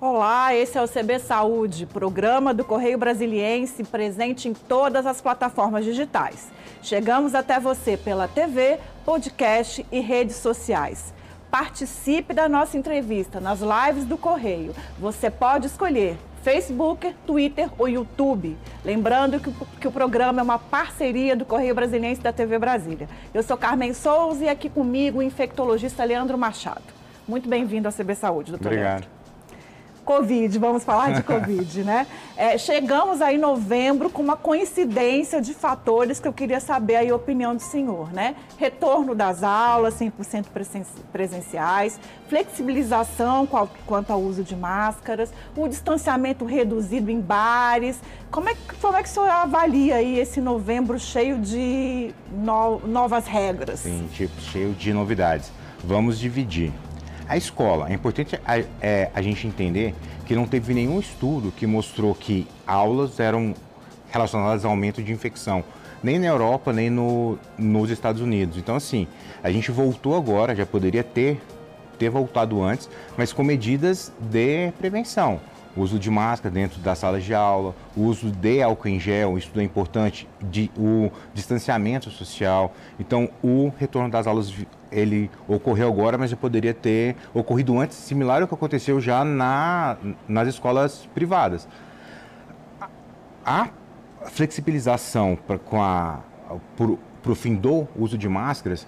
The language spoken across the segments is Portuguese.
Olá, esse é o CB Saúde, programa do Correio Brasiliense, presente em todas as plataformas digitais. Chegamos até você pela TV, podcast e redes sociais. Participe da nossa entrevista nas lives do Correio. Você pode escolher Facebook, Twitter ou YouTube. Lembrando que, que, o programa é uma parceria do Correio Brasiliense da TV Brasília. Eu sou Carmen Souza e aqui comigo o infectologista Leandro Machado. Muito bem-vindo ao CB Saúde, doutor Obrigado. Leandro. Covid, vamos falar de Covid, né? É, chegamos aí em novembro com uma coincidência de fatores que eu queria saber aí a opinião do senhor, né? Retorno das aulas 100% presenciais, flexibilização quanto ao uso de máscaras, o distanciamento reduzido em bares. Como é, como é que o senhor avalia aí esse novembro cheio de no, novas regras? Sim, tipo, cheio de novidades. Vamos dividir. A escola, é importante a, é, a gente entender que não teve nenhum estudo que mostrou que aulas eram relacionadas ao aumento de infecção, nem na Europa, nem no, nos Estados Unidos. Então, assim, a gente voltou agora, já poderia ter, ter voltado antes, mas com medidas de prevenção uso de máscara dentro das salas de aula, o uso de álcool em gel, isso é importante, de, o distanciamento social. Então, o retorno das aulas ele ocorreu agora, mas já poderia ter ocorrido antes, similar ao que aconteceu já na, nas escolas privadas. A flexibilização com a para o fim do uso de máscaras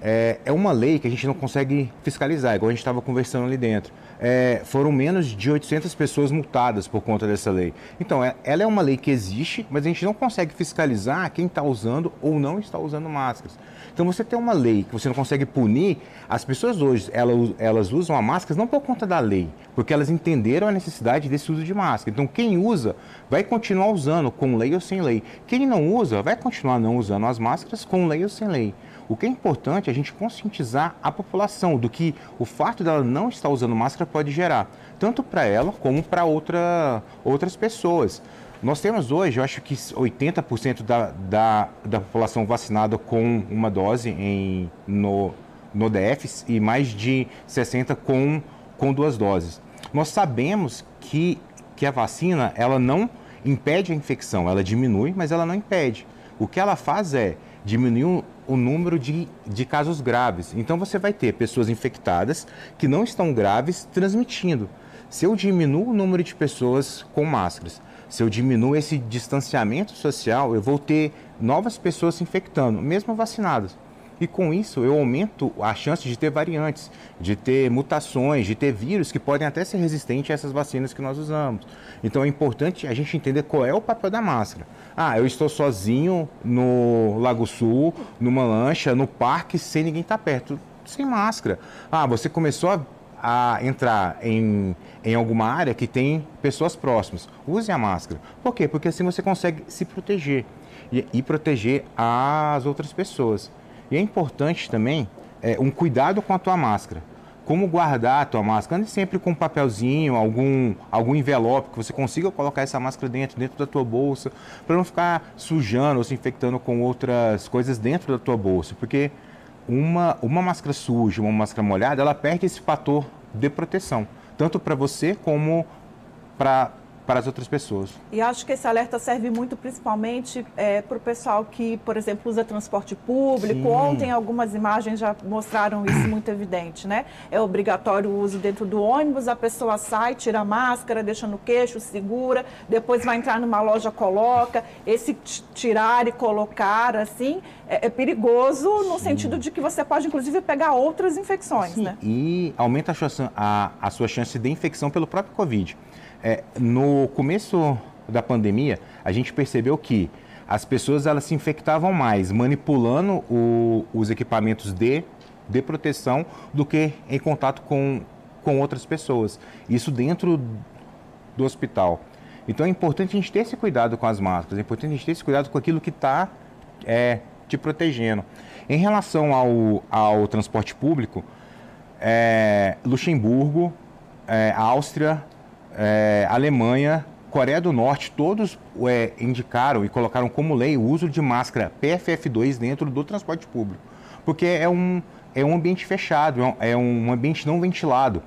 é, é uma lei que a gente não consegue fiscalizar, igual a gente estava conversando ali dentro é, foram menos de 800 pessoas multadas por conta dessa lei. Então, é, ela é uma lei que existe, mas a gente não consegue fiscalizar quem está usando ou não está usando máscaras. Então, você tem uma lei que você não consegue punir, as pessoas hoje, elas, elas usam a máscara não por conta da lei, porque elas entenderam a necessidade desse uso de máscara. Então, quem usa vai continuar usando com lei ou sem lei. Quem não usa vai continuar não usando as máscaras com lei ou sem lei. O que é importante é a gente conscientizar a população do que o fato dela não estar usando máscara pode gerar, tanto para ela como para outra, outras pessoas. Nós temos hoje, eu acho que 80% da, da, da população vacinada com uma dose em, no, no DF e mais de 60% com, com duas doses. Nós sabemos que, que a vacina ela não impede a infecção, ela diminui, mas ela não impede. O que ela faz é diminuir o número de, de casos graves. Então você vai ter pessoas infectadas que não estão graves transmitindo. Se eu diminuo o número de pessoas com máscaras, se eu diminuo esse distanciamento social, eu vou ter novas pessoas se infectando, mesmo vacinadas. E com isso eu aumento a chance de ter variantes, de ter mutações, de ter vírus que podem até ser resistentes a essas vacinas que nós usamos. Então é importante a gente entender qual é o papel da máscara. Ah, eu estou sozinho no Lago Sul, numa lancha, no parque, sem ninguém estar perto, sem máscara. Ah, você começou a a entrar em, em alguma área que tem pessoas próximas, use a máscara. Por quê? Porque assim você consegue se proteger e, e proteger as outras pessoas. E é importante também é, um cuidado com a tua máscara. Como guardar a tua máscara? Ande sempre com um papelzinho, algum, algum envelope que você consiga colocar essa máscara dentro, dentro da tua bolsa, para não ficar sujando ou se infectando com outras coisas dentro da tua bolsa. Porque uma, uma máscara suja, uma máscara molhada, ela perde esse fator de proteção, tanto para você como para para as outras pessoas. E acho que esse alerta serve muito principalmente é, para o pessoal que, por exemplo, usa transporte público. Sim. Ontem algumas imagens já mostraram isso muito evidente, né? É obrigatório o uso dentro do ônibus, a pessoa sai, tira a máscara, deixa no queixo, segura, depois vai entrar numa loja, coloca. Esse tirar e colocar, assim, é, é perigoso no Sim. sentido de que você pode, inclusive, pegar outras infecções, Sim. né? E aumenta a sua, a, a sua chance de infecção pelo próprio Covid. É, no começo da pandemia, a gente percebeu que as pessoas elas se infectavam mais manipulando o, os equipamentos de, de proteção do que em contato com, com outras pessoas. Isso dentro do hospital. Então é importante a gente ter esse cuidado com as máscaras, é importante a gente ter esse cuidado com aquilo que está é, te protegendo. Em relação ao, ao transporte público, é, Luxemburgo, é, Áustria, é, Alemanha, Coreia do Norte, todos é, indicaram e colocaram como lei o uso de máscara PFF2 dentro do transporte público, porque é um, é um ambiente fechado, é um, é um ambiente não ventilado.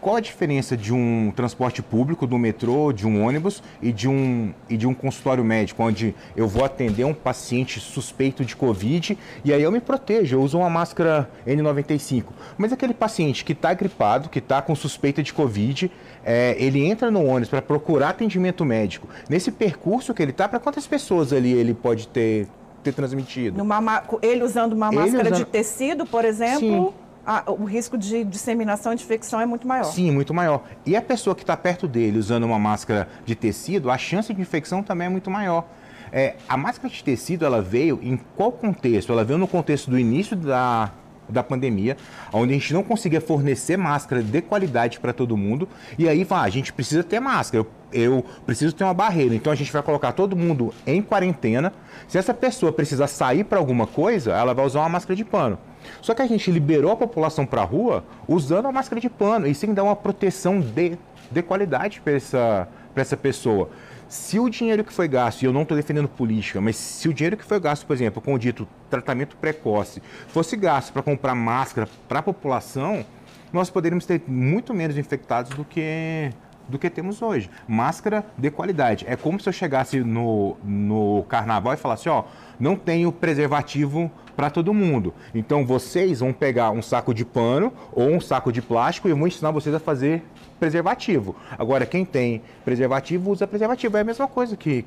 Qual a diferença de um transporte público, do metrô, de um ônibus e de um, e de um consultório médico, onde eu vou atender um paciente suspeito de Covid e aí eu me protejo, eu uso uma máscara N95. Mas aquele paciente que está gripado, que está com suspeita de Covid, é, ele entra no ônibus para procurar atendimento médico. Nesse percurso que ele está, para quantas pessoas ali ele pode ter, ter transmitido? Numa, ele usando uma ele máscara usando... de tecido, por exemplo? Sim o risco de disseminação de infecção é muito maior. Sim, muito maior. E a pessoa que está perto dele usando uma máscara de tecido, a chance de infecção também é muito maior. É, a máscara de tecido, ela veio em qual contexto? Ela veio no contexto do início da, da pandemia, onde a gente não conseguia fornecer máscara de qualidade para todo mundo. E aí, ah, a gente precisa ter máscara, eu, eu, preciso ter uma barreira. Então a gente vai colocar todo mundo em quarentena. Se essa pessoa precisar sair para alguma coisa, ela vai usar uma máscara de pano. Só que a gente liberou a população para a rua usando a máscara de pano e sem dar uma proteção de, de qualidade para essa, essa pessoa. Se o dinheiro que foi gasto, e eu não estou defendendo política, mas se o dinheiro que foi gasto, por exemplo, com o dito tratamento precoce, fosse gasto para comprar máscara para a população, nós poderíamos ter muito menos infectados do que do que temos hoje. Máscara de qualidade. É como se eu chegasse no, no carnaval e falasse, ó, não tenho preservativo para todo mundo. Então vocês vão pegar um saco de pano ou um saco de plástico e eu vou ensinar vocês a fazer preservativo. Agora, quem tem preservativo usa preservativo. É a mesma coisa que,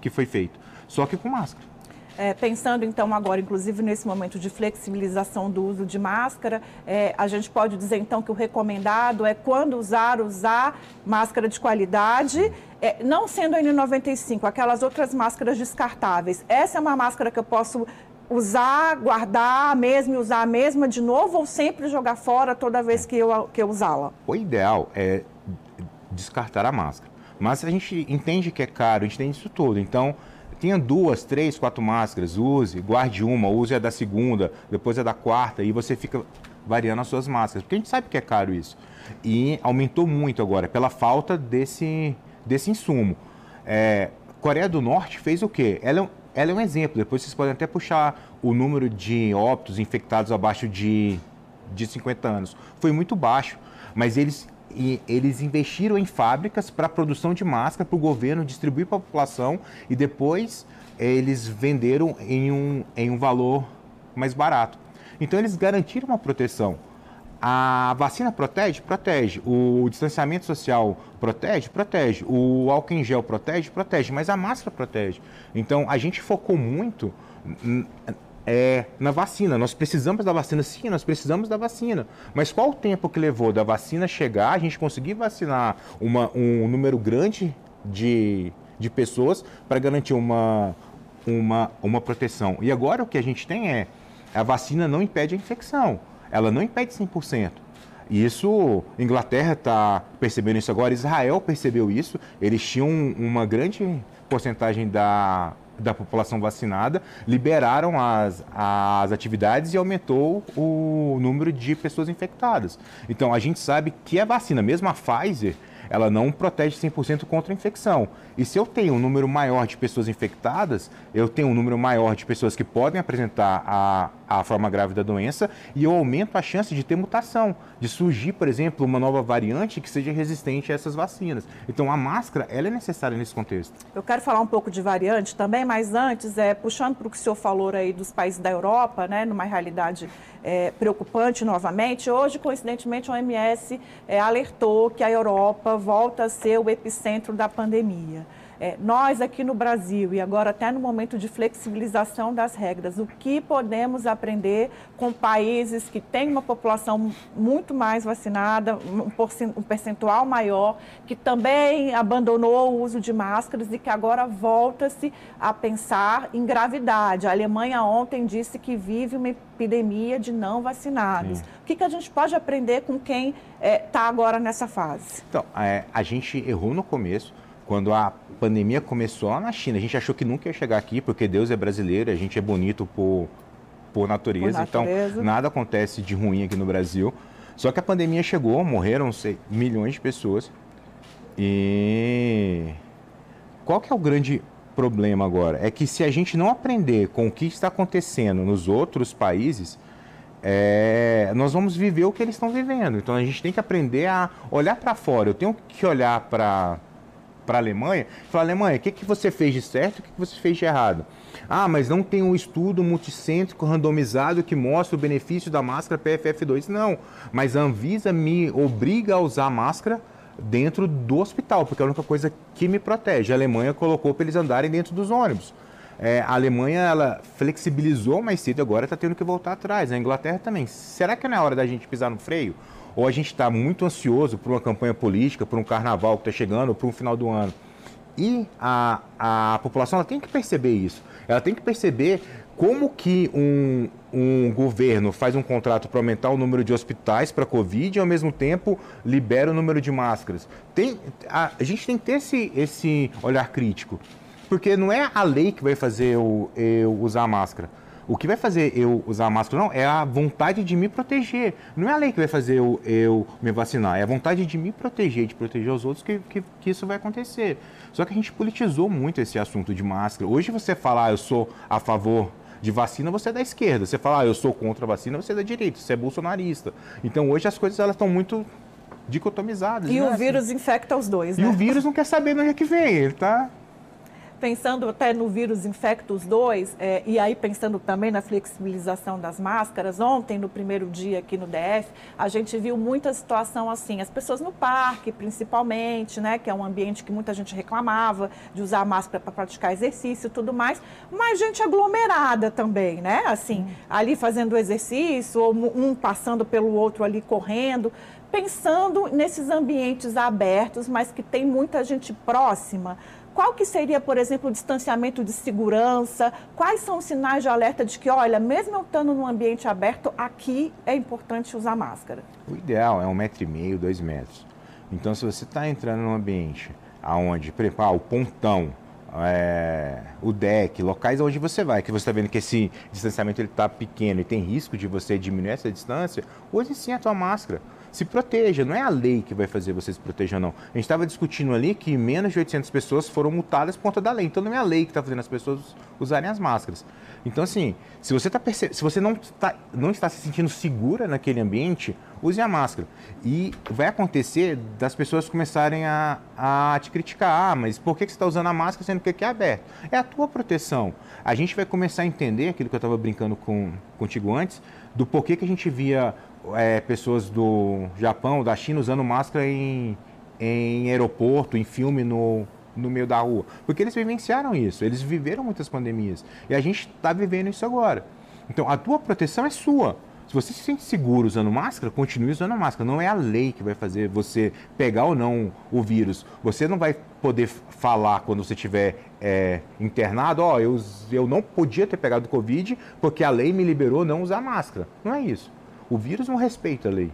que foi feito, só que com máscara. É, pensando então agora, inclusive nesse momento de flexibilização do uso de máscara, é, a gente pode dizer então que o recomendado é quando usar, usar máscara de qualidade, é, não sendo a N95, aquelas outras máscaras descartáveis. Essa é uma máscara que eu posso usar, guardar a mesma e usar a mesma de novo ou sempre jogar fora toda vez que eu, que eu usá-la? O ideal é descartar a máscara. Mas a gente entende que é caro, a gente tem isso tudo. Então, tenha duas, três, quatro máscaras, use, guarde uma, use a da segunda, depois a da quarta, e você fica variando as suas máscaras. Porque a gente sabe que é caro isso. E aumentou muito agora, pela falta desse, desse insumo. É, Coreia do Norte fez o quê? Ela é ela é um exemplo. Depois vocês podem até puxar o número de óbitos infectados abaixo de, de 50 anos. Foi muito baixo, mas eles, eles investiram em fábricas para produção de máscara para o governo distribuir para a população e depois eles venderam em um, em um valor mais barato. Então eles garantiram uma proteção. A vacina protege? Protege. O distanciamento social protege? Protege. O álcool em gel protege? Protege. Mas a máscara protege. Então, a gente focou muito é, na vacina. Nós precisamos da vacina? Sim, nós precisamos da vacina. Mas qual o tempo que levou da vacina chegar, a gente conseguir vacinar uma, um número grande de, de pessoas para garantir uma, uma, uma proteção? E agora o que a gente tem é, a vacina não impede a infecção ela não impede 100%. E isso, Inglaterra está percebendo isso agora, Israel percebeu isso, eles tinham uma grande porcentagem da, da população vacinada, liberaram as, as atividades e aumentou o número de pessoas infectadas. Então, a gente sabe que a vacina, mesmo a Pfizer, ela não protege 100% contra a infecção. E se eu tenho um número maior de pessoas infectadas, eu tenho um número maior de pessoas que podem apresentar a, a forma grave da doença e eu aumento a chance de ter mutação, de surgir, por exemplo, uma nova variante que seja resistente a essas vacinas. Então a máscara, ela é necessária nesse contexto. Eu quero falar um pouco de variante também, mas antes, é, puxando para o que o senhor falou aí dos países da Europa, né, numa realidade é, preocupante novamente, hoje, coincidentemente, a OMS é, alertou que a Europa volta a ser o epicentro da pandemia. É, nós aqui no Brasil, e agora até no momento de flexibilização das regras, o que podemos aprender com países que têm uma população muito mais vacinada, um percentual maior, que também abandonou o uso de máscaras e que agora volta-se a pensar em gravidade. A Alemanha ontem disse que vive uma epidemia de não vacinados. Sim. O que, que a gente pode aprender com quem está é, tá agora nessa fase? Então, é, a gente errou no começo quando a pandemia começou lá na China, a gente achou que nunca ia chegar aqui, porque Deus é brasileiro, a gente é bonito por, por, natureza, por natureza. então nada acontece de ruim aqui no Brasil. Só que a pandemia chegou, morreram sei, milhões de pessoas. E qual que é o grande problema agora? É que se a gente não aprender com o que está acontecendo nos outros países, é, nós vamos viver o que eles estão vivendo. Então a gente tem que aprender a olhar para fora. Eu tenho que olhar para para a Alemanha falar: Alemanha, o que, que você fez de certo e o que, que você fez de errado? Ah, mas não tem um estudo multicêntrico randomizado que mostra o benefício da máscara PFF2. Não, mas a Anvisa me obriga a usar máscara dentro do hospital, porque é a única coisa que me protege. A Alemanha colocou para eles andarem dentro dos ônibus. É, a Alemanha ela flexibilizou mais cedo, agora está tendo que voltar atrás. A Inglaterra também. Será que não é hora da gente pisar no freio? Ou a gente está muito ansioso por uma campanha política, por um carnaval que está chegando, por um final do ano? E a, a população ela tem que perceber isso. Ela tem que perceber como que um, um governo faz um contrato para aumentar o número de hospitais para Covid e ao mesmo tempo libera o número de máscaras. Tem, a, a gente tem que ter esse, esse olhar crítico. Porque não é a lei que vai fazer eu, eu usar máscara. O que vai fazer eu usar máscara não é a vontade de me proteger. Não é a lei que vai fazer eu, eu me vacinar, é a vontade de me proteger, de proteger os outros que, que, que, isso vai acontecer. Só que a gente politizou muito esse assunto de máscara. Hoje você falar ah, eu sou a favor de vacina, você é da esquerda. Você falar ah, eu sou contra a vacina, você é da direita, você é bolsonarista. Então hoje as coisas elas estão muito dicotomizadas. E né? o vírus infecta os dois, e né? E o vírus não quer saber de onde é que vem, ele tá pensando até no vírus Infectus 2, é, e aí pensando também na flexibilização das máscaras, ontem, no primeiro dia aqui no DF, a gente viu muita situação assim, as pessoas no parque, principalmente, né, que é um ambiente que muita gente reclamava de usar máscara para praticar exercício e tudo mais, mas gente aglomerada também, né, assim, ali fazendo exercício, ou um passando pelo outro ali correndo, pensando nesses ambientes abertos, mas que tem muita gente próxima, qual que seria, por exemplo, o distanciamento de segurança? Quais são os sinais de alerta de que, olha, mesmo eu estando num ambiente aberto, aqui é importante usar máscara? O ideal é um metro e meio, dois metros. Então, se você está entrando num ambiente aonde, exemplo, ah, o pontão, é, o deck, locais onde você vai, que você está vendo que esse distanciamento está pequeno e tem risco de você diminuir essa distância, use sim a tua máscara se proteja. Não é a lei que vai fazer você se proteger, não. A gente estava discutindo ali que menos de 800 pessoas foram multadas por conta da lei. Então não é a lei que está fazendo as pessoas usarem as máscaras. Então, assim, se você, tá perce... se você não, tá... não está se sentindo segura naquele ambiente, use a máscara. E vai acontecer das pessoas começarem a, a te criticar. Ah, mas por que você está usando a máscara sendo que aqui é aberto? É a tua proteção. A gente vai começar a entender aquilo que eu estava brincando com, contigo antes, do porquê que a gente via é, pessoas do Japão, da China, usando máscara em, em aeroporto, em filme no, no meio da rua. Porque eles vivenciaram isso, eles viveram muitas pandemias. E a gente está vivendo isso agora. Então, a tua proteção é sua. Se você se sente seguro usando máscara, continue usando máscara. Não é a lei que vai fazer você pegar ou não o vírus. Você não vai poder falar quando você estiver é, internado, ó, oh, eu, eu não podia ter pegado Covid porque a lei me liberou não usar máscara. Não é isso. O vírus não respeita a lei.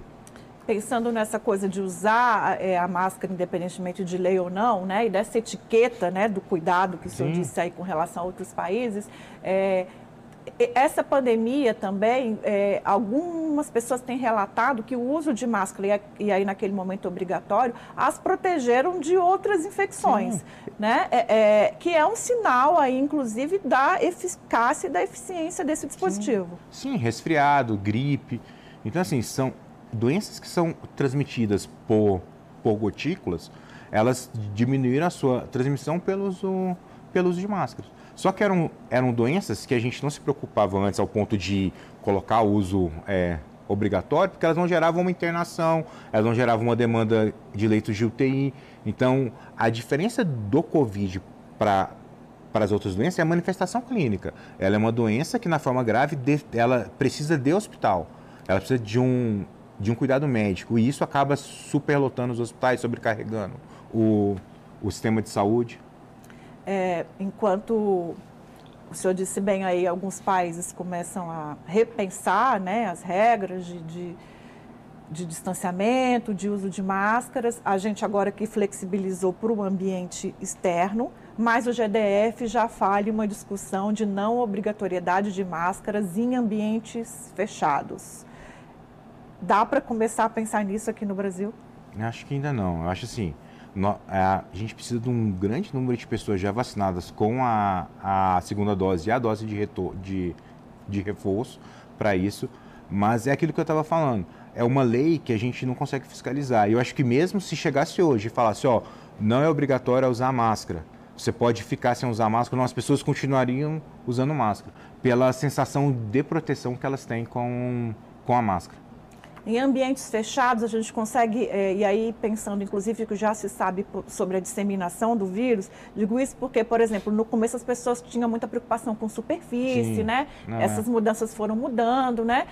Pensando nessa coisa de usar é, a máscara, independentemente de lei ou não, né, e dessa etiqueta né, do cuidado que o senhor disse aí com relação a outros países, é, essa pandemia também, é, algumas pessoas têm relatado que o uso de máscara, e aí naquele momento obrigatório, as protegeram de outras infecções, né? É, é, que é um sinal aí, inclusive, da eficácia e da eficiência desse dispositivo. Sim, Sim resfriado, gripe. Então, assim, são doenças que são transmitidas por, por gotículas, elas diminuíram a sua transmissão pelo uso, pelo uso de máscaras. Só que eram, eram doenças que a gente não se preocupava antes ao ponto de colocar o uso é, obrigatório, porque elas não geravam uma internação, elas não geravam uma demanda de leitos de UTI. Então, a diferença do Covid para para as outras doenças é a manifestação clínica. Ela é uma doença que, na forma grave, ela precisa de hospital ela precisa de um, de um cuidado médico. E isso acaba superlotando os hospitais, sobrecarregando o, o sistema de saúde. É, enquanto o senhor disse bem aí, alguns países começam a repensar né, as regras de, de, de distanciamento, de uso de máscaras. A gente agora que flexibilizou para o ambiente externo, mas o GDF já fala uma discussão de não obrigatoriedade de máscaras em ambientes fechados. Dá para começar a pensar nisso aqui no Brasil? Acho que ainda não. Eu acho assim, a gente precisa de um grande número de pessoas já vacinadas com a, a segunda dose e a dose de, retor, de, de reforço para isso. Mas é aquilo que eu estava falando. É uma lei que a gente não consegue fiscalizar. E eu acho que mesmo se chegasse hoje e falasse, ó, não é obrigatório usar máscara, você pode ficar sem usar máscara, não, as pessoas continuariam usando máscara, pela sensação de proteção que elas têm com, com a máscara. Em ambientes fechados, a gente consegue, é, e aí pensando inclusive que já se sabe sobre a disseminação do vírus, digo isso porque, por exemplo, no começo as pessoas tinham muita preocupação com superfície, Sim, né? É. Essas mudanças foram mudando, né?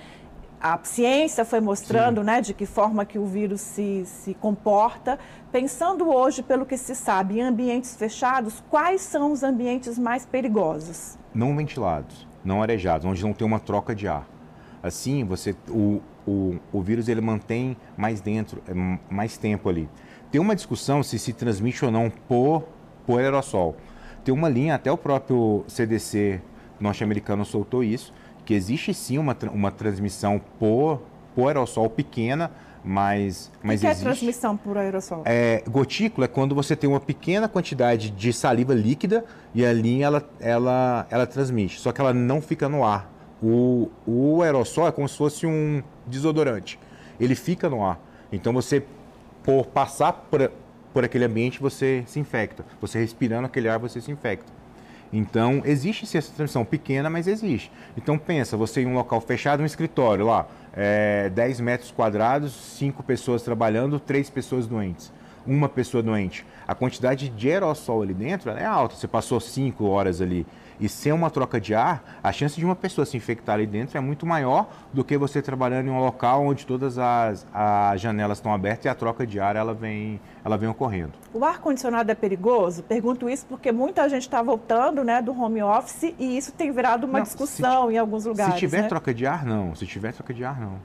A ciência foi mostrando né, de que forma que o vírus se, se comporta. Pensando hoje, pelo que se sabe, em ambientes fechados, quais são os ambientes mais perigosos? Não ventilados, não arejados, onde não tem uma troca de ar. Assim, você, o, o, o vírus ele mantém mais dentro, é, mais tempo ali. Tem uma discussão se se transmite ou não por, por aerossol. Tem uma linha, até o próprio CDC norte-americano soltou isso, que existe sim uma, uma transmissão por, por aerossol pequena, mas, mas o que existe. é transmissão por aerossol? É, gotícula é quando você tem uma pequena quantidade de saliva líquida e ali ela, ela, ela transmite, só que ela não fica no ar. O, o aerossol é como se fosse um desodorante. Ele fica no ar. Então você, por passar por, por aquele ambiente, você se infecta. Você respirando aquele ar, você se infecta. Então, existe sim essa transmissão pequena, mas existe. Então, pensa, você em um local fechado, um escritório lá, é, 10 metros quadrados, 5 pessoas trabalhando, 3 pessoas doentes. Uma pessoa doente. A quantidade de aerossol ali dentro é alta. Você passou 5 horas ali e sem uma troca de ar, a chance de uma pessoa se infectar ali dentro é muito maior do que você trabalhando em um local onde todas as, as janelas estão abertas e a troca de ar ela vem, ela vem ocorrendo. O ar-condicionado é perigoso? Pergunto isso porque muita gente está voltando né, do home office e isso tem virado uma não, discussão se, em alguns lugares. Se tiver né? troca de ar, não. Se tiver troca de ar, não.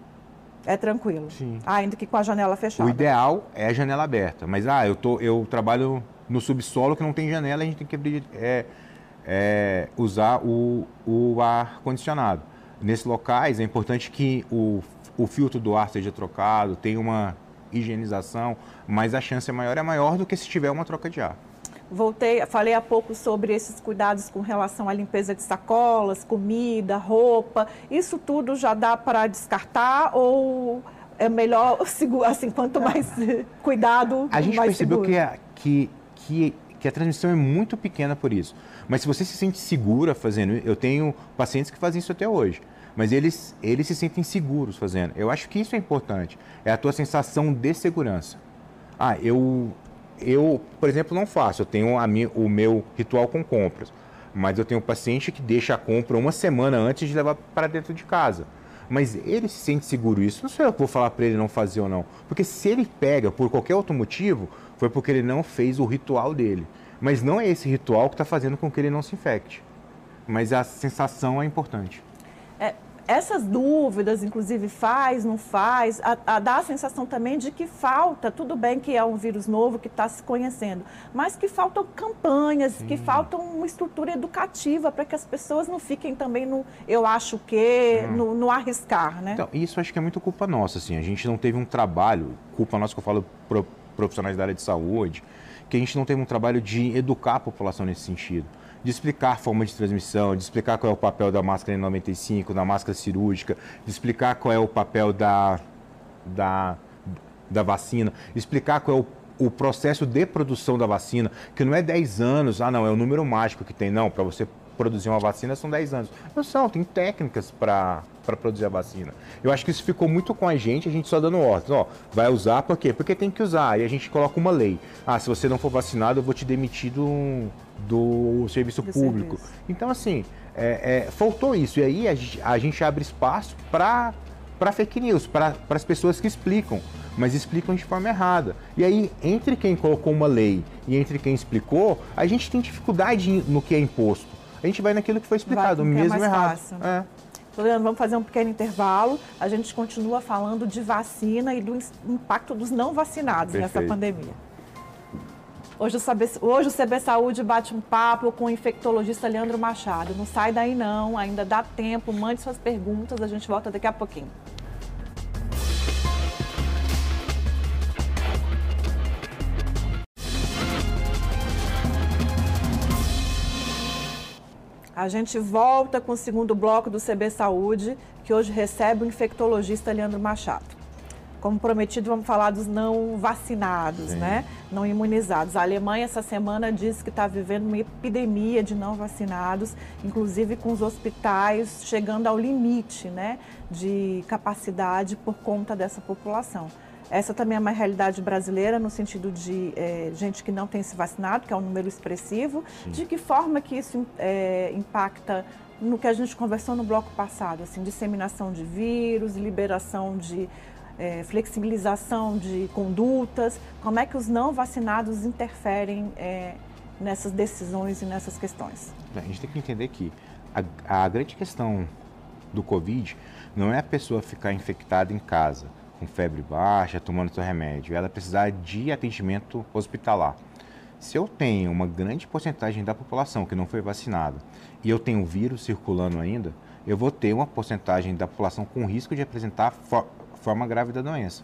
É tranquilo. Sim. Ainda que com a janela fechada. O ideal é a janela aberta. Mas, ah, eu, tô, eu trabalho no subsolo que não tem janela, a gente tem que abrir. É, é, usar o, o ar condicionado. Nesses locais é importante que o, o filtro do ar seja trocado, tenha uma higienização, mas a chance é maior é maior do que se tiver uma troca de ar. Voltei, falei há pouco sobre esses cuidados com relação à limpeza de sacolas, comida, roupa. Isso tudo já dá para descartar ou é melhor, assim, quanto mais cuidado, A gente mais percebeu que, é, que, que, que a transmissão é muito pequena por isso. Mas se você se sente segura fazendo, eu tenho pacientes que fazem isso até hoje, mas eles, eles se sentem seguros fazendo. Eu acho que isso é importante, é a tua sensação de segurança. Ah, eu, eu por exemplo, não faço, eu tenho a o meu ritual com compras, mas eu tenho um paciente que deixa a compra uma semana antes de levar para dentro de casa. Mas ele se sente seguro isso. Não sou eu que vou falar para ele não fazer ou não. Porque se ele pega por qualquer outro motivo, foi porque ele não fez o ritual dele. Mas não é esse ritual que está fazendo com que ele não se infecte. Mas a sensação é importante. É, essas dúvidas, inclusive, faz, não faz, a, a, dá a sensação também de que falta, tudo bem que é um vírus novo que está se conhecendo, mas que faltam campanhas, Sim. que faltam uma estrutura educativa para que as pessoas não fiquem também no eu acho que, hum. no, no, arriscar, né? Então, isso acho que é muito culpa nossa, assim, a gente não teve um trabalho, culpa nossa que eu falo pro, profissionais da área de saúde, que a gente não teve um trabalho de educar a população nesse sentido. De explicar a forma de transmissão, de explicar qual é o papel da máscara N95, da máscara cirúrgica, de explicar qual é o papel da, da, da vacina, explicar qual é o o processo de produção da vacina, que não é 10 anos, ah não, é o número mágico que tem, não, para você produzir uma vacina são 10 anos. Não são, tem técnicas para para produzir a vacina. Eu acho que isso ficou muito com a gente, a gente só dando ordens. Ó, vai usar por quê? Porque tem que usar. E a gente coloca uma lei. Ah, se você não for vacinado, eu vou te demitir do, do serviço do público. Serviço. Então, assim, é, é, faltou isso. E aí a gente, a gente abre espaço para fake news, para as pessoas que explicam, mas explicam de forma errada. E aí, entre quem colocou uma lei e entre quem explicou, a gente tem dificuldade no que é imposto. A gente vai naquilo que foi explicado, vai, mesmo é errado. Fácil. É. Leandro, vamos fazer um pequeno intervalo. A gente continua falando de vacina e do impacto dos não vacinados Perfeito. nessa pandemia. Hoje o, CB, hoje o CB Saúde bate um papo com o infectologista Leandro Machado. Não sai daí não, ainda dá tempo, mande suas perguntas, a gente volta daqui a pouquinho. A gente volta com o segundo bloco do CB Saúde, que hoje recebe o infectologista Leandro Machado. Como prometido, vamos falar dos não vacinados, Sim. né? Não imunizados. A Alemanha, essa semana, disse que está vivendo uma epidemia de não vacinados, inclusive com os hospitais chegando ao limite, né? De capacidade por conta dessa população. Essa também é uma realidade brasileira, no sentido de é, gente que não tem se vacinado, que é um número expressivo. Sim. De que forma que isso é, impacta no que a gente conversou no bloco passado, assim, disseminação de vírus, liberação de é, flexibilização de condutas, como é que os não vacinados interferem é, nessas decisões e nessas questões? A gente tem que entender que a, a grande questão do Covid não é a pessoa ficar infectada em casa com febre baixa, tomando seu remédio, ela precisar de atendimento hospitalar. Se eu tenho uma grande porcentagem da população que não foi vacinada e eu tenho vírus circulando ainda, eu vou ter uma porcentagem da população com risco de apresentar for forma grave da doença.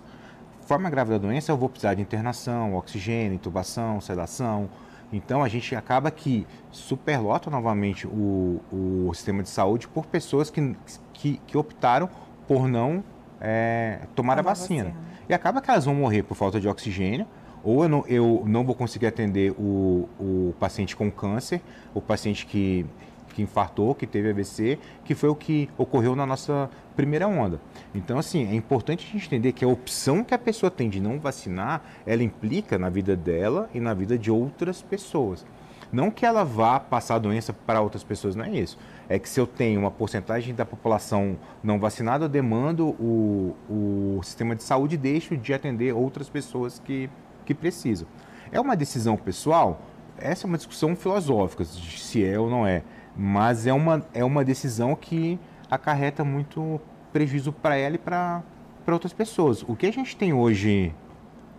Forma grave da doença, eu vou precisar de internação, oxigênio, intubação, sedação. Então a gente acaba que superlota novamente o, o sistema de saúde por pessoas que, que, que optaram por não é, tomar a vacina. vacina. E acaba que elas vão morrer por falta de oxigênio, ou eu não, eu não vou conseguir atender o, o paciente com câncer, o paciente que, que infartou, que teve AVC, que foi o que ocorreu na nossa primeira onda. Então, assim, é importante a gente entender que a opção que a pessoa tem de não vacinar, ela implica na vida dela e na vida de outras pessoas. Não que ela vá passar a doença para outras pessoas, não é isso é que se eu tenho uma porcentagem da população não vacinada, eu demando o, o sistema de saúde e deixo de atender outras pessoas que, que precisam. É uma decisão pessoal? Essa é uma discussão filosófica, se é ou não é. Mas é uma, é uma decisão que acarreta muito prejuízo para ela e para outras pessoas. O que a gente tem hoje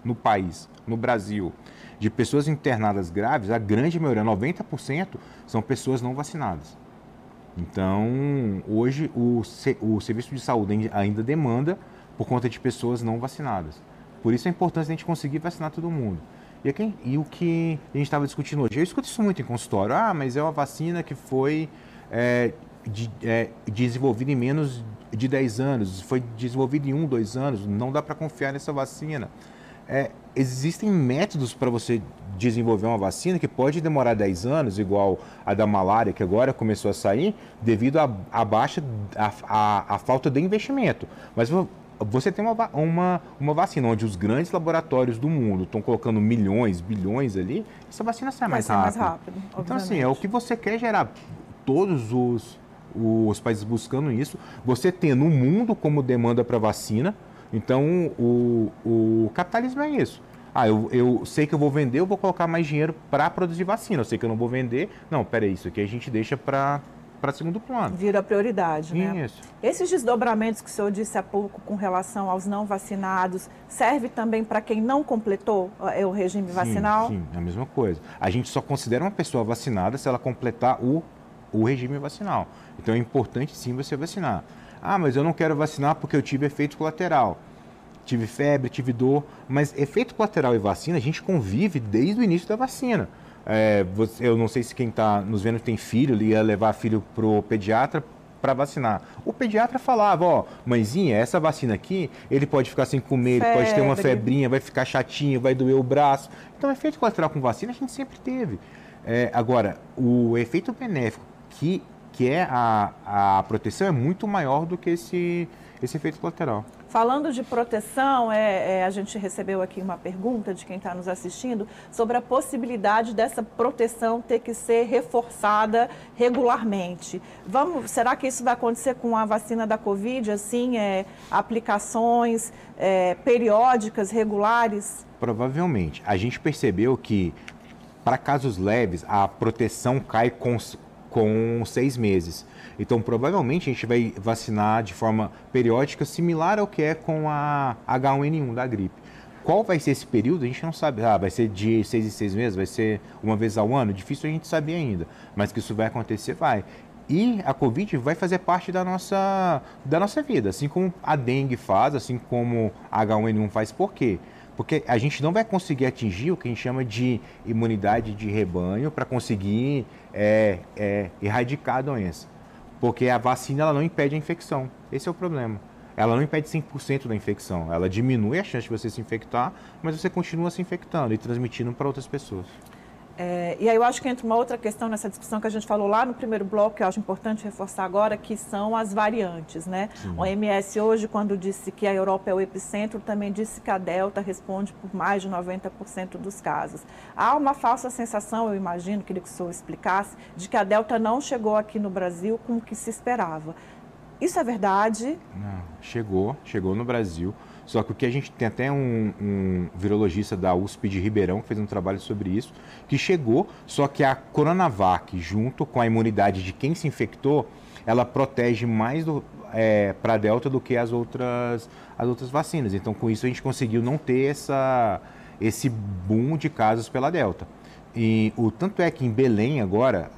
no país, no Brasil, de pessoas internadas graves, a grande maioria, 90%, são pessoas não vacinadas. Então, hoje o, o serviço de saúde ainda demanda por conta de pessoas não vacinadas. Por isso a importância de a gente conseguir vacinar todo mundo. E, aqui, e o que a gente estava discutindo hoje? Eu escuto isso muito em consultório. Ah, mas é uma vacina que foi é, de, é, desenvolvida em menos de 10 anos, foi desenvolvida em 1, 2 anos, não dá para confiar nessa vacina. É, existem métodos para você desenvolver uma vacina que pode demorar 10 anos, igual a da malária, que agora começou a sair, devido à baixa, a, falta de investimento. Mas você tem uma, uma, uma vacina onde os grandes laboratórios do mundo estão colocando milhões, bilhões ali, essa vacina sai mais rápido. mais rápido. Então, assim, é o que você quer gerar. Todos os, os países buscando isso. Você tendo um mundo como demanda para vacina. Então, o, o capitalismo é isso ah, eu, eu sei que eu vou vender, eu vou colocar mais dinheiro para produzir vacina. Eu sei que eu não vou vender. Não, peraí, isso aqui a gente deixa para para segundo plano. Vira prioridade, né? Isso. Esses desdobramentos que o senhor disse há pouco com relação aos não vacinados, serve também para quem não completou é, o regime sim, vacinal? Sim, é a mesma coisa. A gente só considera uma pessoa vacinada se ela completar o, o regime vacinal. Então é importante sim você vacinar. Ah, mas eu não quero vacinar porque eu tive efeito colateral tive febre, tive dor, mas efeito colateral e vacina a gente convive desde o início da vacina. É, eu não sei se quem está nos vendo tem filho, ele ia levar filho pro pediatra para vacinar. O pediatra falava, ó, mãezinha, essa vacina aqui, ele pode ficar sem comer, Febre. ele pode ter uma febrinha, vai ficar chatinho, vai doer o braço. Então, efeito colateral com vacina a gente sempre teve. É, agora, o efeito benéfico que, que é a, a proteção é muito maior do que esse, esse efeito colateral. Falando de proteção, é, é, a gente recebeu aqui uma pergunta de quem está nos assistindo sobre a possibilidade dessa proteção ter que ser reforçada regularmente. Vamos, será que isso vai acontecer com a vacina da Covid? Assim, é, aplicações é, periódicas, regulares? Provavelmente. A gente percebeu que para casos leves a proteção cai com, com seis meses. Então, provavelmente, a gente vai vacinar de forma periódica, similar ao que é com a H1N1 da gripe. Qual vai ser esse período? A gente não sabe. Ah, vai ser de seis em seis meses? Vai ser uma vez ao ano? Difícil a gente saber ainda. Mas que isso vai acontecer, vai. E a Covid vai fazer parte da nossa, da nossa vida, assim como a dengue faz, assim como a H1N1 faz. Por quê? Porque a gente não vai conseguir atingir o que a gente chama de imunidade de rebanho para conseguir é, é, erradicar a doença. Porque a vacina ela não impede a infecção. Esse é o problema. Ela não impede 100% da infecção. Ela diminui a chance de você se infectar, mas você continua se infectando e transmitindo para outras pessoas. É, e aí eu acho que entra uma outra questão nessa discussão que a gente falou lá no primeiro bloco, que eu acho importante reforçar agora, que são as variantes, né? Sim. O OMS hoje, quando disse que a Europa é o epicentro, também disse que a Delta responde por mais de 90% dos casos. Há uma falsa sensação, eu imagino, queria que o senhor explicasse, de que a Delta não chegou aqui no Brasil com o que se esperava. Isso é verdade? Não, chegou, chegou no Brasil. Só que o que a gente tem até um, um, virologista da USP de Ribeirão que fez um trabalho sobre isso, que chegou, só que a Coronavac, junto com a imunidade de quem se infectou, ela protege mais é, para a Delta do que as outras, as outras vacinas. Então, com isso, a gente conseguiu não ter essa, esse boom de casos pela Delta. E o tanto é que em Belém agora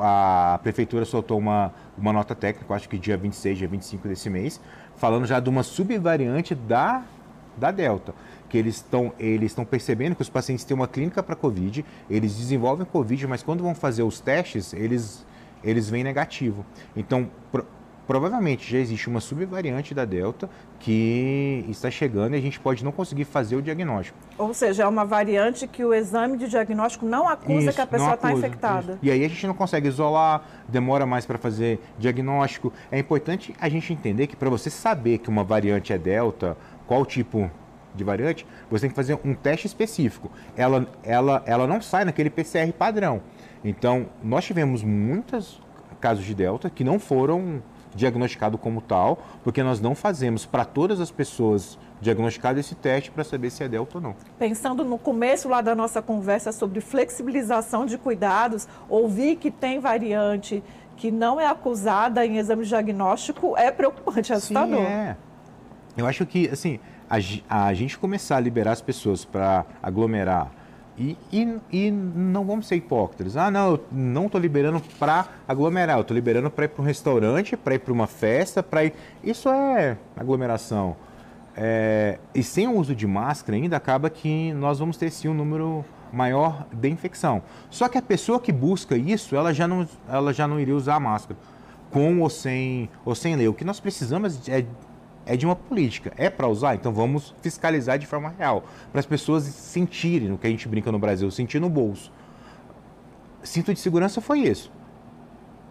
a prefeitura soltou uma, uma nota técnica, acho que dia 26, dia 25 desse mês, falando já de uma subvariante da, da Delta, que eles estão eles estão percebendo que os pacientes têm uma clínica para Covid, eles desenvolvem Covid, mas quando vão fazer os testes, eles, eles vêm negativo. Então, provavelmente já existe uma subvariante da Delta que está chegando e a gente pode não conseguir fazer o diagnóstico. Ou seja, é uma variante que o exame de diagnóstico não acusa isso, que a pessoa está infectada. Isso. E aí a gente não consegue isolar, demora mais para fazer diagnóstico. É importante a gente entender que para você saber que uma variante é Delta, qual tipo de variante, você tem que fazer um teste específico. Ela, ela, ela não sai naquele PCR padrão. Então, nós tivemos muitos casos de Delta que não foram diagnosticado como tal, porque nós não fazemos para todas as pessoas diagnosticadas esse teste para saber se é delta ou não. Pensando no começo lá da nossa conversa sobre flexibilização de cuidados, ouvir que tem variante que não é acusada em exame diagnóstico é preocupante, é assustador. Sim, é. Eu acho que, assim, a, a gente começar a liberar as pessoas para aglomerar e, e, e, não vamos ser hipócritas. Ah, não, eu não estou liberando para aglomerar, eu estou liberando para ir para um restaurante, para ir para uma festa, para ir. Isso é aglomeração. É... e sem o uso de máscara ainda acaba que nós vamos ter sim um número maior de infecção. Só que a pessoa que busca isso, ela já não, ela já não iria usar máscara, com ou sem, ou sem lei. O que nós precisamos é é de uma política. É para usar? Então vamos fiscalizar de forma real. Para as pessoas sentirem o que a gente brinca no Brasil, sentir no bolso. Cinto de segurança foi isso.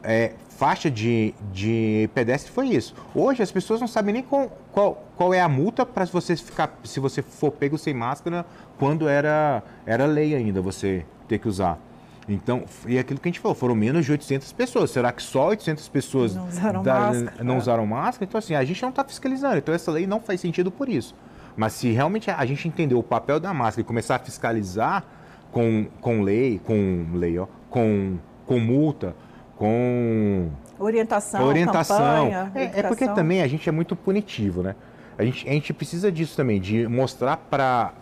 É, faixa de, de pedestre foi isso. Hoje as pessoas não sabem nem qual, qual, qual é a multa para você ficar, se você for pego sem máscara, quando era, era lei ainda você ter que usar. Então, e aquilo que a gente falou, foram menos de 800 pessoas. Será que só 800 pessoas não usaram, da, máscara. não usaram máscara? Então, assim, a gente não está fiscalizando. Então, essa lei não faz sentido por isso. Mas se realmente a gente entender o papel da máscara e começar a fiscalizar com, com lei, com lei, ó, com, com multa, com orientação, orientação. Campanha, é, é, porque também a gente é muito punitivo, né? A gente, a gente precisa disso também, de mostrar para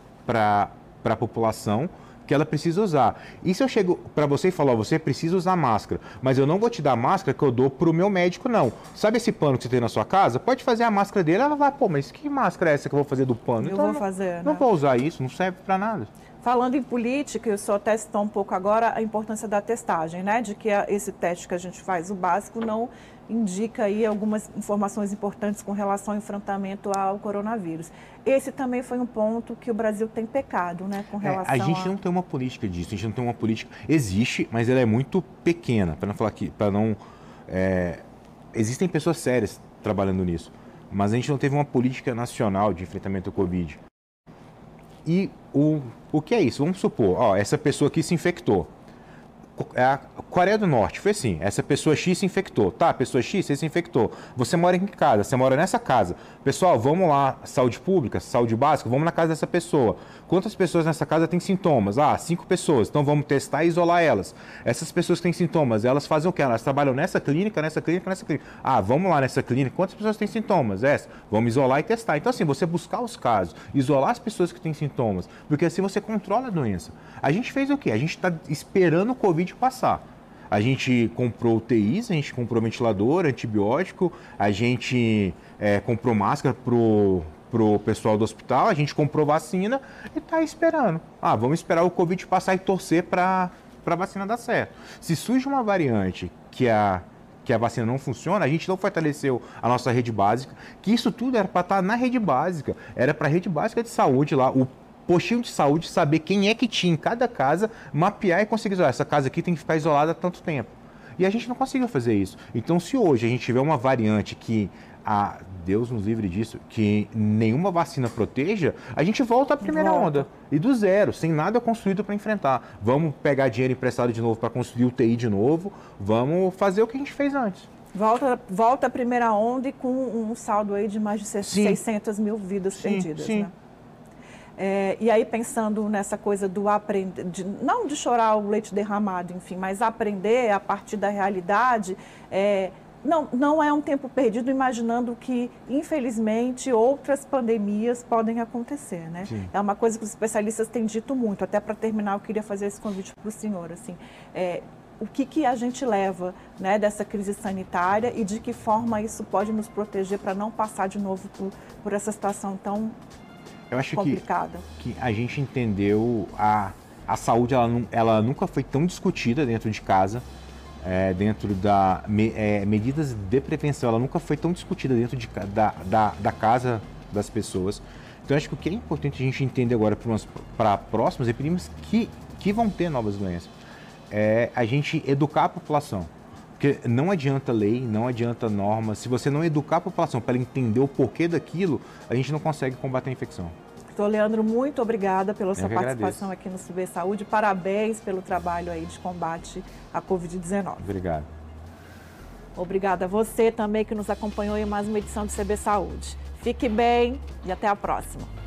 a população que ela precisa usar. E se eu chego para você e falar, você precisa usar máscara, mas eu não vou te dar a máscara que eu dou para o meu médico, não. Sabe esse pano que você tem na sua casa? Pode fazer a máscara dele, ela vai, pô, mas que máscara é essa que eu vou fazer do pano? Eu então, vou não, fazer. Não né? vou usar isso, não serve para nada. Falando em política, eu só testou um pouco agora a importância da testagem, né? De que esse teste que a gente faz, o básico, não indica aí algumas informações importantes com relação ao enfrentamento ao coronavírus. Esse também foi um ponto que o Brasil tem pecado, né, com relação é, a gente a... não tem uma política disso, a gente não tem uma política, existe, mas ela é muito pequena, para não falar aqui, para não é... existem pessoas sérias trabalhando nisso, mas a gente não teve uma política nacional de enfrentamento ao Covid. E o, o que é isso? Vamos supor, ó, essa pessoa aqui se infectou a Coreia do Norte foi assim: essa pessoa X se infectou. Tá, pessoa X se infectou. Você mora em que casa? Você mora nessa casa. Pessoal, vamos lá, saúde pública, saúde básica, vamos na casa dessa pessoa. Quantas pessoas nessa casa têm sintomas? Ah, cinco pessoas. Então vamos testar e isolar elas. Essas pessoas que têm sintomas, elas fazem o quê? Elas trabalham nessa clínica, nessa clínica, nessa clínica. Ah, vamos lá nessa clínica. Quantas pessoas têm sintomas? Essa. Vamos isolar e testar. Então, assim, você buscar os casos, isolar as pessoas que têm sintomas, porque assim você controla a doença. A gente fez o quê? A gente está esperando o Covid passar. A gente comprou UTIs, a gente comprou ventilador, antibiótico, a gente é, comprou máscara pro pro pessoal do hospital, a gente comprou vacina e está esperando. Ah, vamos esperar o Covid passar e torcer para a vacina dar certo. Se surge uma variante que a que a vacina não funciona, a gente não fortaleceu a nossa rede básica, que isso tudo era para estar tá na rede básica, era para a rede básica de saúde lá, o postinho de saúde saber quem é que tinha em cada casa, mapear e conseguir dizer, essa casa aqui tem que ficar isolada há tanto tempo. E a gente não conseguiu fazer isso. Então, se hoje a gente tiver uma variante que a Deus nos livre disso, que nenhuma vacina proteja, a gente volta à primeira volta. onda. E do zero, sem nada construído para enfrentar. Vamos pegar dinheiro emprestado de novo para construir o TI de novo, vamos fazer o que a gente fez antes. Volta, volta à primeira onda e com um saldo aí de mais de 600 sim. mil vidas sim, perdidas. Sim. Né? É, e aí pensando nessa coisa do aprender, de, não de chorar o leite derramado, enfim, mas aprender a partir da realidade, é, não, não é um tempo perdido imaginando que, infelizmente, outras pandemias podem acontecer, né? Sim. É uma coisa que os especialistas têm dito muito. Até para terminar, eu queria fazer esse convite para o senhor, assim, é, o que, que a gente leva né, dessa crise sanitária e de que forma isso pode nos proteger para não passar de novo por, por essa situação tão eu acho complicada. Que, que a gente entendeu a, a saúde, ela, ela nunca foi tão discutida dentro de casa é, dentro da me, é, medidas de prevenção, ela nunca foi tão discutida dentro de, da, da, da casa das pessoas. Então acho que o que é importante a gente entender agora para próximas epidemias que, que vão ter novas doenças é a gente educar a população. Porque não adianta lei, não adianta norma. Se você não educar a população para ela entender o porquê daquilo, a gente não consegue combater a infecção. Doutor Leandro, muito obrigada pela sua participação agradeço. aqui no Subir Saúde. Parabéns pelo trabalho aí de combate à Covid-19. Obrigado. Obrigada a você também que nos acompanhou em mais uma edição do CB Saúde. Fique bem e até a próxima.